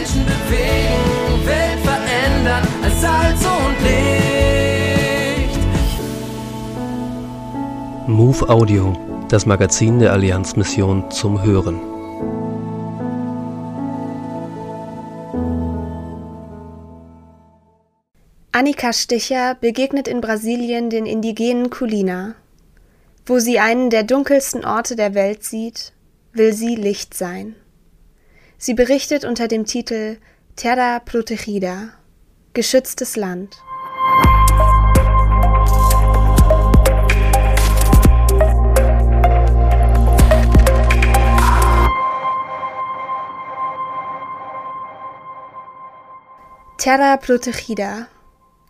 Menschen bewegen, Welt verändern als Salz und Licht. Move Audio, das Magazin der Allianzmission zum Hören. Annika Sticher begegnet in Brasilien den indigenen Kulina. Wo sie einen der dunkelsten Orte der Welt sieht, will sie Licht sein. Sie berichtet unter dem Titel Terra Protegida, geschütztes Land. Terra Protegida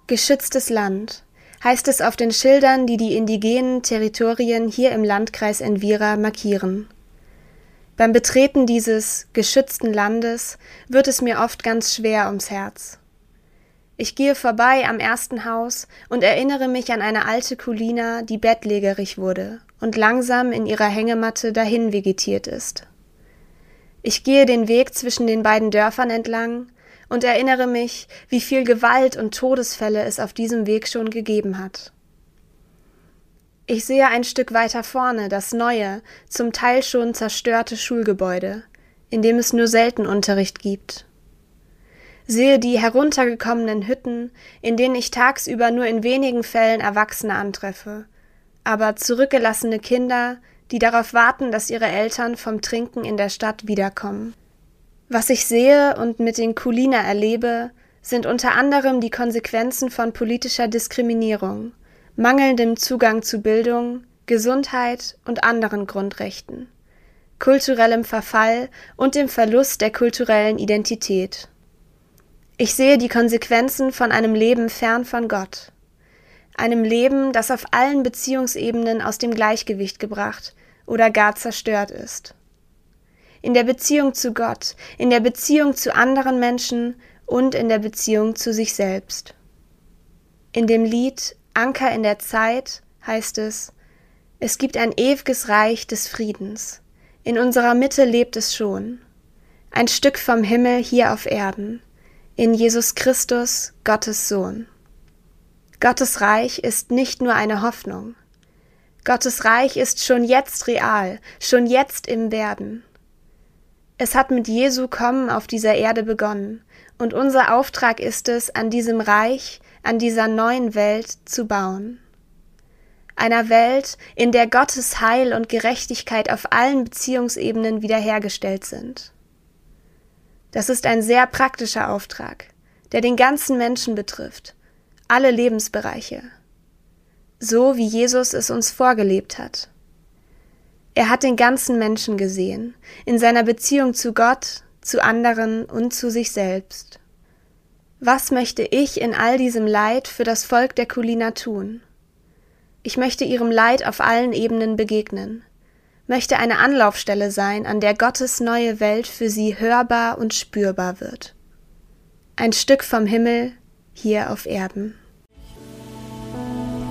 Geschütztes Land heißt es auf den Schildern, die die indigenen Territorien hier im Landkreis Envira markieren. Beim Betreten dieses geschützten Landes wird es mir oft ganz schwer ums Herz. Ich gehe vorbei am ersten Haus und erinnere mich an eine alte Kulina, die bettlägerig wurde und langsam in ihrer Hängematte dahin vegetiert ist. Ich gehe den Weg zwischen den beiden Dörfern entlang und erinnere mich, wie viel Gewalt und Todesfälle es auf diesem Weg schon gegeben hat. Ich sehe ein Stück weiter vorne das neue, zum Teil schon zerstörte Schulgebäude, in dem es nur selten Unterricht gibt. Sehe die heruntergekommenen Hütten, in denen ich tagsüber nur in wenigen Fällen Erwachsene antreffe, aber zurückgelassene Kinder, die darauf warten, dass ihre Eltern vom Trinken in der Stadt wiederkommen. Was ich sehe und mit den Kulina erlebe, sind unter anderem die Konsequenzen von politischer Diskriminierung, mangelndem Zugang zu Bildung, Gesundheit und anderen Grundrechten, kulturellem Verfall und dem Verlust der kulturellen Identität. Ich sehe die Konsequenzen von einem Leben fern von Gott, einem Leben, das auf allen Beziehungsebenen aus dem Gleichgewicht gebracht oder gar zerstört ist in der Beziehung zu Gott, in der Beziehung zu anderen Menschen und in der Beziehung zu sich selbst. In dem Lied Anker in der Zeit heißt es, es gibt ein ewiges Reich des Friedens. In unserer Mitte lebt es schon. Ein Stück vom Himmel hier auf Erden. In Jesus Christus, Gottes Sohn. Gottes Reich ist nicht nur eine Hoffnung. Gottes Reich ist schon jetzt real, schon jetzt im Werden. Es hat mit Jesu Kommen auf dieser Erde begonnen, und unser Auftrag ist es, an diesem Reich, an dieser neuen Welt zu bauen. Einer Welt, in der Gottes Heil und Gerechtigkeit auf allen Beziehungsebenen wiederhergestellt sind. Das ist ein sehr praktischer Auftrag, der den ganzen Menschen betrifft, alle Lebensbereiche, so wie Jesus es uns vorgelebt hat. Er hat den ganzen Menschen gesehen, in seiner Beziehung zu Gott, zu anderen und zu sich selbst. Was möchte ich in all diesem Leid für das Volk der Kulina tun? Ich möchte ihrem Leid auf allen Ebenen begegnen, möchte eine Anlaufstelle sein, an der Gottes neue Welt für sie hörbar und spürbar wird. Ein Stück vom Himmel hier auf Erden